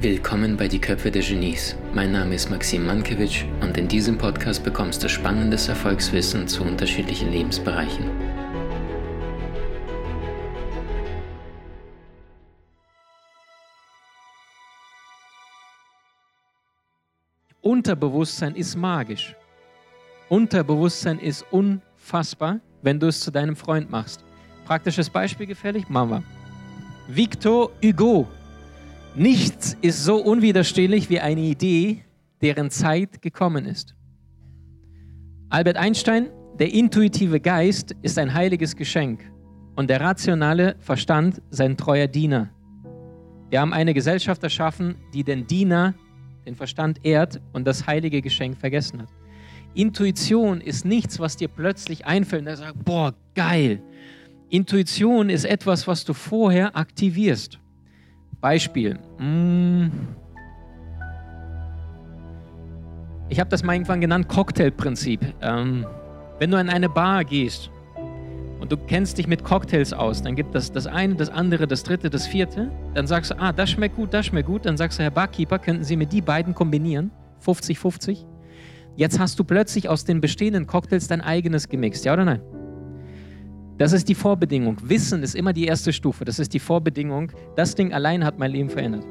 Willkommen bei Die Köpfe der Genies. Mein Name ist Maxim Mankewitsch und in diesem Podcast bekommst du spannendes Erfolgswissen zu unterschiedlichen Lebensbereichen. Unterbewusstsein ist magisch. Unterbewusstsein ist unfassbar, wenn du es zu deinem Freund machst. Praktisches Beispiel gefällig? Mama. Victor Hugo Nichts ist so unwiderstehlich wie eine Idee, deren Zeit gekommen ist. Albert Einstein, der intuitive Geist ist ein heiliges Geschenk und der rationale Verstand sein treuer Diener. Wir haben eine Gesellschaft erschaffen, die den Diener, den Verstand ehrt und das heilige Geschenk vergessen hat. Intuition ist nichts, was dir plötzlich einfällt und du sagst, boah, geil. Intuition ist etwas, was du vorher aktivierst. Beispiel. Mm. Ich habe das mal irgendwann genannt, Cocktailprinzip. Ähm, wenn du in eine Bar gehst und du kennst dich mit Cocktails aus, dann gibt es das eine, das andere, das dritte, das vierte. Dann sagst du, ah, das schmeckt gut, das schmeckt gut. Dann sagst du, Herr Barkeeper, könnten Sie mir die beiden kombinieren? 50-50. Jetzt hast du plötzlich aus den bestehenden Cocktails dein eigenes gemixt, ja oder nein? Das ist die Vorbedingung. Wissen ist immer die erste Stufe. Das ist die Vorbedingung. Das Ding allein hat mein Leben verändert.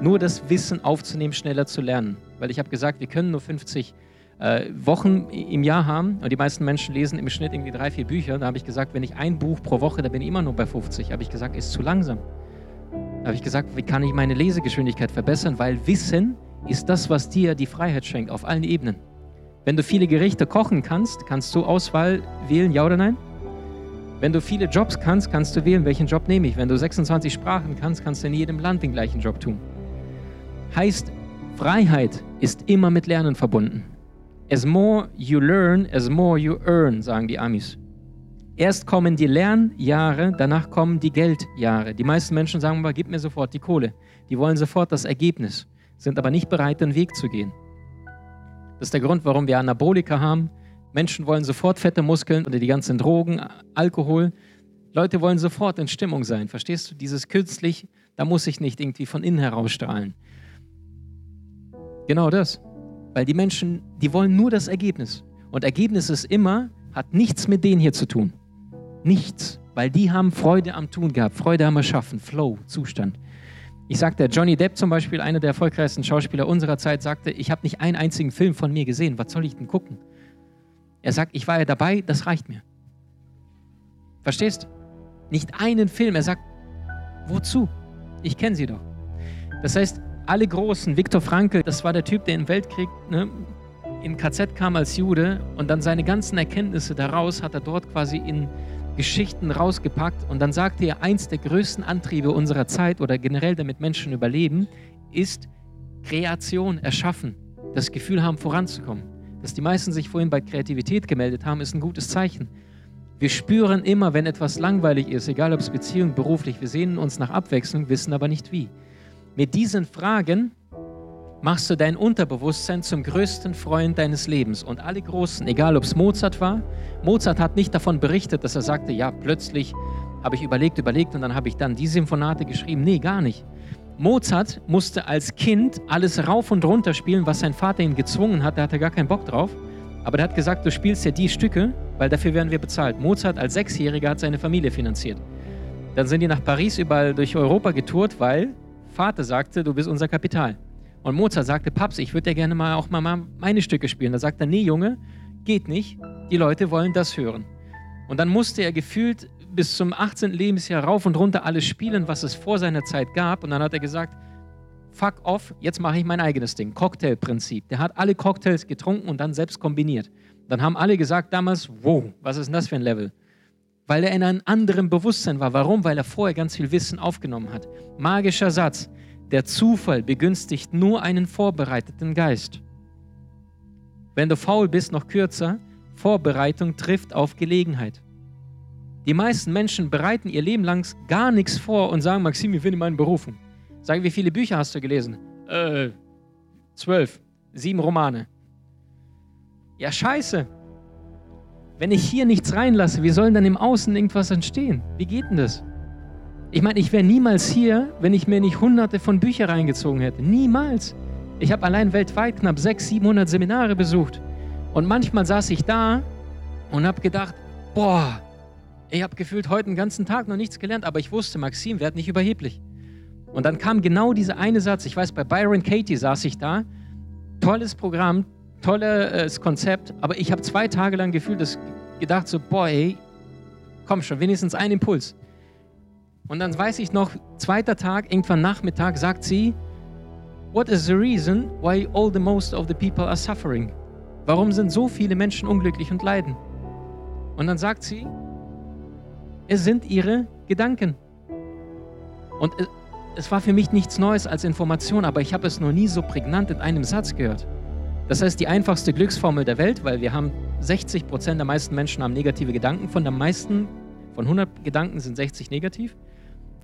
Nur das Wissen aufzunehmen, schneller zu lernen. Weil ich habe gesagt, wir können nur 50 äh, Wochen im Jahr haben und die meisten Menschen lesen im Schnitt irgendwie drei, vier Bücher. Da habe ich gesagt, wenn ich ein Buch pro Woche, da bin ich immer nur bei 50. Habe ich gesagt, ist zu langsam. Da habe ich gesagt, wie kann ich meine Lesegeschwindigkeit verbessern? Weil Wissen ist das, was dir die Freiheit schenkt, auf allen Ebenen. Wenn du viele Gerichte kochen kannst, kannst du Auswahl wählen, ja oder nein? Wenn du viele Jobs kannst, kannst du wählen, welchen Job nehme ich. Wenn du 26 Sprachen kannst, kannst du in jedem Land den gleichen Job tun. Heißt, Freiheit ist immer mit Lernen verbunden. As more you learn, as more you earn, sagen die Amis. Erst kommen die Lernjahre, danach kommen die Geldjahre. Die meisten Menschen sagen mal, gib mir sofort die Kohle. Die wollen sofort das Ergebnis, sind aber nicht bereit, den Weg zu gehen. Das ist der Grund, warum wir Anabolika haben, Menschen wollen sofort fette Muskeln oder die ganzen Drogen, Alkohol. Leute wollen sofort in Stimmung sein. Verstehst du? Dieses künstlich, da muss ich nicht irgendwie von innen heraus strahlen. Genau das. Weil die Menschen, die wollen nur das Ergebnis. Und Ergebnis ist immer, hat nichts mit denen hier zu tun. Nichts. Weil die haben Freude am Tun gehabt, Freude am Erschaffen, Flow, Zustand. Ich sagte, Johnny Depp zum Beispiel, einer der erfolgreichsten Schauspieler unserer Zeit, sagte, ich habe nicht einen einzigen Film von mir gesehen. Was soll ich denn gucken? Er sagt, ich war ja dabei, das reicht mir. Verstehst? Nicht einen Film. Er sagt, wozu? Ich kenne sie doch. Das heißt, alle Großen, Viktor Frankl, das war der Typ, der im Weltkrieg ne, in KZ kam als Jude und dann seine ganzen Erkenntnisse daraus hat er dort quasi in Geschichten rausgepackt und dann sagte er, eins der größten Antriebe unserer Zeit oder generell damit Menschen überleben, ist Kreation, Erschaffen, das Gefühl haben, voranzukommen. Dass die meisten sich vorhin bei Kreativität gemeldet haben, ist ein gutes Zeichen. Wir spüren immer, wenn etwas langweilig ist, egal ob es Beziehung, beruflich, wir sehnen uns nach Abwechslung, wissen aber nicht wie. Mit diesen Fragen machst du dein Unterbewusstsein zum größten Freund deines Lebens. Und alle Großen, egal ob es Mozart war, Mozart hat nicht davon berichtet, dass er sagte, ja, plötzlich habe ich überlegt, überlegt und dann habe ich dann die Symphonate geschrieben. Nee, gar nicht. Mozart musste als Kind alles rauf und runter spielen, was sein Vater ihm gezwungen hat. Da hatte gar keinen Bock drauf. Aber er hat gesagt, du spielst ja die Stücke, weil dafür werden wir bezahlt. Mozart als Sechsjähriger hat seine Familie finanziert. Dann sind die nach Paris überall durch Europa getourt, weil Vater sagte, du bist unser Kapital. Und Mozart sagte, Paps, ich würde ja gerne mal auch mal meine Stücke spielen. Da sagt er, nee, Junge, geht nicht. Die Leute wollen das hören. Und dann musste er gefühlt bis zum 18. Lebensjahr rauf und runter alles spielen, was es vor seiner Zeit gab. Und dann hat er gesagt, fuck off, jetzt mache ich mein eigenes Ding. Cocktailprinzip. Der hat alle Cocktails getrunken und dann selbst kombiniert. Dann haben alle gesagt damals, wow, was ist denn das für ein Level? Weil er in einem anderen Bewusstsein war. Warum? Weil er vorher ganz viel Wissen aufgenommen hat. Magischer Satz. Der Zufall begünstigt nur einen vorbereiteten Geist. Wenn du faul bist, noch kürzer. Vorbereitung trifft auf Gelegenheit. Die meisten Menschen bereiten ihr Leben lang gar nichts vor und sagen, Maxim, ich finde meine Berufung. Sagen, wie viele Bücher hast du gelesen? Äh, zwölf. Sieben Romane. Ja, scheiße. Wenn ich hier nichts reinlasse, wie soll dann im Außen irgendwas entstehen? Wie geht denn das? Ich meine, ich wäre niemals hier, wenn ich mir nicht hunderte von Büchern reingezogen hätte. Niemals. Ich habe allein weltweit knapp 600, 700 Seminare besucht. Und manchmal saß ich da und habe gedacht, boah, ich habe gefühlt heute den ganzen Tag noch nichts gelernt, aber ich wusste, Maxim, werd nicht überheblich. Und dann kam genau dieser eine Satz. Ich weiß, bei Byron Katie saß ich da. Tolles Programm, tolles Konzept, aber ich habe zwei Tage lang gefühlt, gedacht so, boah, ey, komm schon, wenigstens ein Impuls. Und dann weiß ich noch, zweiter Tag, irgendwann Nachmittag, sagt sie, What is the reason why all the most of the people are suffering? Warum sind so viele Menschen unglücklich und leiden? Und dann sagt sie, es sind ihre Gedanken. Und es war für mich nichts Neues als Information, aber ich habe es noch nie so prägnant in einem Satz gehört. Das heißt, die einfachste Glücksformel der Welt, weil wir haben 60 Prozent der meisten Menschen haben negative Gedanken, von der meisten, von 100 Gedanken sind 60 negativ.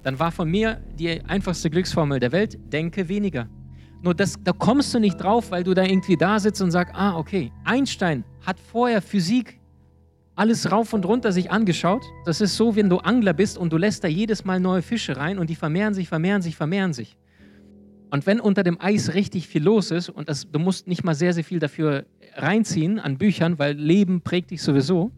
Dann war von mir die einfachste Glücksformel der Welt, denke weniger. Nur das, da kommst du nicht drauf, weil du da irgendwie da sitzt und sagst, ah, okay, Einstein hat vorher Physik alles rauf und runter sich angeschaut. Das ist so, wenn du Angler bist und du lässt da jedes Mal neue Fische rein und die vermehren sich, vermehren sich, vermehren sich. Und wenn unter dem Eis richtig viel los ist und das, du musst nicht mal sehr, sehr viel dafür reinziehen an Büchern, weil Leben prägt dich sowieso,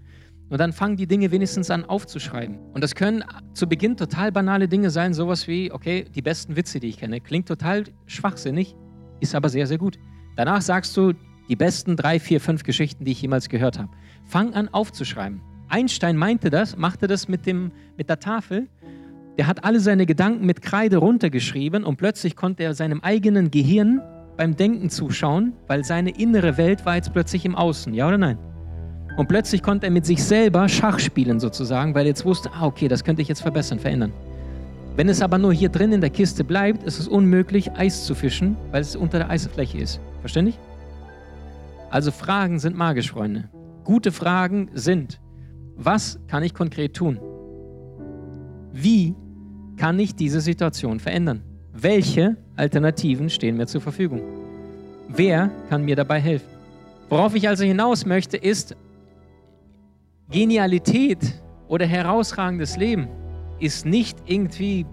und dann fangen die Dinge wenigstens an aufzuschreiben. Und das können zu Beginn total banale Dinge sein, sowas wie, okay, die besten Witze, die ich kenne. Klingt total schwachsinnig, ist aber sehr, sehr gut. Danach sagst du, die besten drei, vier, fünf Geschichten, die ich jemals gehört habe. Fang an aufzuschreiben. Einstein meinte das, machte das mit, dem, mit der Tafel. Der hat alle seine Gedanken mit Kreide runtergeschrieben und plötzlich konnte er seinem eigenen Gehirn beim Denken zuschauen, weil seine innere Welt war jetzt plötzlich im Außen. Ja oder nein? Und plötzlich konnte er mit sich selber Schach spielen sozusagen, weil er jetzt wusste, ah, okay, das könnte ich jetzt verbessern, verändern. Wenn es aber nur hier drin in der Kiste bleibt, ist es unmöglich, Eis zu fischen, weil es unter der Eisfläche ist. Verständlich? Also Fragen sind magisch, Freunde. Gute Fragen sind, was kann ich konkret tun? Wie kann ich diese Situation verändern? Welche Alternativen stehen mir zur Verfügung? Wer kann mir dabei helfen? Worauf ich also hinaus möchte, ist, Genialität oder herausragendes Leben ist nicht irgendwie,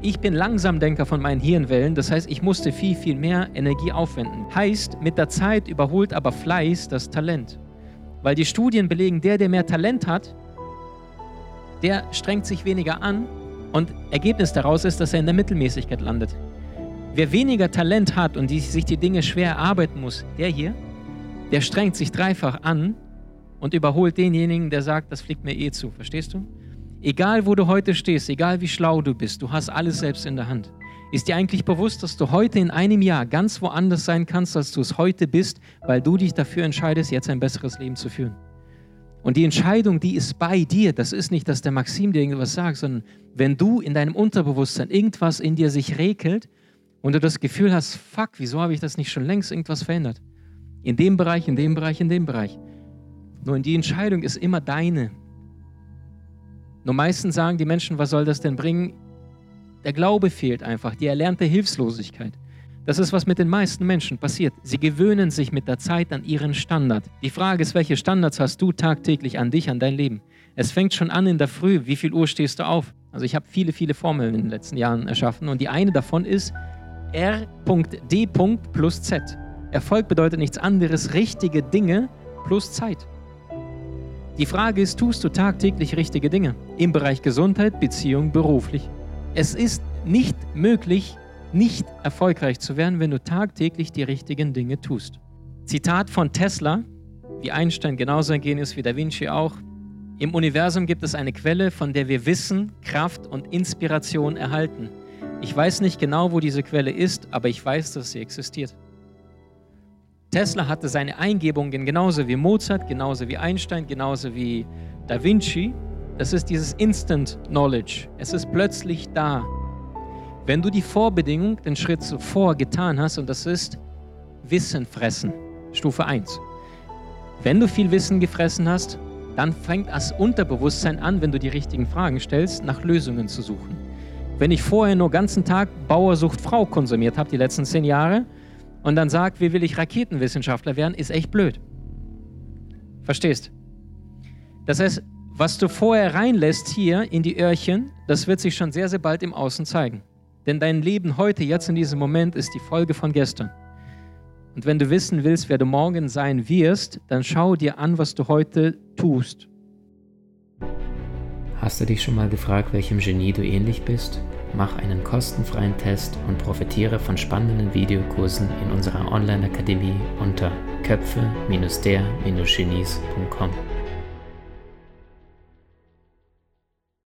ich bin Langsamdenker von meinen Hirnwellen, das heißt, ich musste viel, viel mehr Energie aufwenden. Heißt, mit der Zeit überholt aber Fleiß das Talent. Weil die Studien belegen, der, der mehr Talent hat, der strengt sich weniger an und Ergebnis daraus ist, dass er in der Mittelmäßigkeit landet. Wer weniger Talent hat und die, sich die Dinge schwer erarbeiten muss, der hier, der strengt sich dreifach an und überholt denjenigen, der sagt, das fliegt mir eh zu. Verstehst du? Egal, wo du heute stehst, egal wie schlau du bist, du hast alles selbst in der Hand. Ist dir eigentlich bewusst, dass du heute in einem Jahr ganz woanders sein kannst, als du es heute bist, weil du dich dafür entscheidest, jetzt ein besseres Leben zu führen? Und die Entscheidung, die ist bei dir. Das ist nicht, dass der Maxim dir irgendwas sagt, sondern wenn du in deinem Unterbewusstsein irgendwas in dir sich regelt und du das Gefühl hast, fuck, wieso habe ich das nicht schon längst irgendwas verändert? In dem Bereich, in dem Bereich, in dem Bereich. Nur die Entscheidung ist immer deine. Nur meistens sagen die Menschen, was soll das denn bringen? Der Glaube fehlt einfach, die erlernte Hilflosigkeit. Das ist, was mit den meisten Menschen passiert. Sie gewöhnen sich mit der Zeit an ihren Standard. Die Frage ist, welche Standards hast du tagtäglich an dich, an dein Leben? Es fängt schon an in der Früh. Wie viel Uhr stehst du auf? Also ich habe viele, viele Formeln in den letzten Jahren erschaffen und die eine davon ist R.D. plus Z. Erfolg bedeutet nichts anderes, richtige Dinge plus Zeit. Die Frage ist, tust du tagtäglich richtige Dinge im Bereich Gesundheit, Beziehung, beruflich? Es ist nicht möglich, nicht erfolgreich zu werden, wenn du tagtäglich die richtigen Dinge tust. Zitat von Tesla, wie Einstein genauso ein Genius wie Da Vinci auch. Im Universum gibt es eine Quelle, von der wir Wissen, Kraft und Inspiration erhalten. Ich weiß nicht genau, wo diese Quelle ist, aber ich weiß, dass sie existiert. Tesla hatte seine Eingebungen genauso wie Mozart, genauso wie Einstein, genauso wie Da Vinci. Das ist dieses Instant Knowledge. Es ist plötzlich da. Wenn du die Vorbedingung, den Schritt zuvor getan hast, und das ist Wissen fressen, Stufe 1. Wenn du viel Wissen gefressen hast, dann fängt das Unterbewusstsein an, wenn du die richtigen Fragen stellst, nach Lösungen zu suchen. Wenn ich vorher nur ganzen Tag Bauersucht Frau konsumiert habe, die letzten zehn Jahre, und dann sagt, wie will ich Raketenwissenschaftler werden, ist echt blöd. Verstehst? Das heißt, was du vorher reinlässt hier in die Öhrchen, das wird sich schon sehr, sehr bald im Außen zeigen. Denn dein Leben heute, jetzt in diesem Moment, ist die Folge von gestern. Und wenn du wissen willst, wer du morgen sein wirst, dann schau dir an, was du heute tust. Hast du dich schon mal gefragt, welchem Genie du ähnlich bist? Mach einen kostenfreien Test und profitiere von spannenden Videokursen in unserer Online-Akademie unter köpfe-der-genies.com.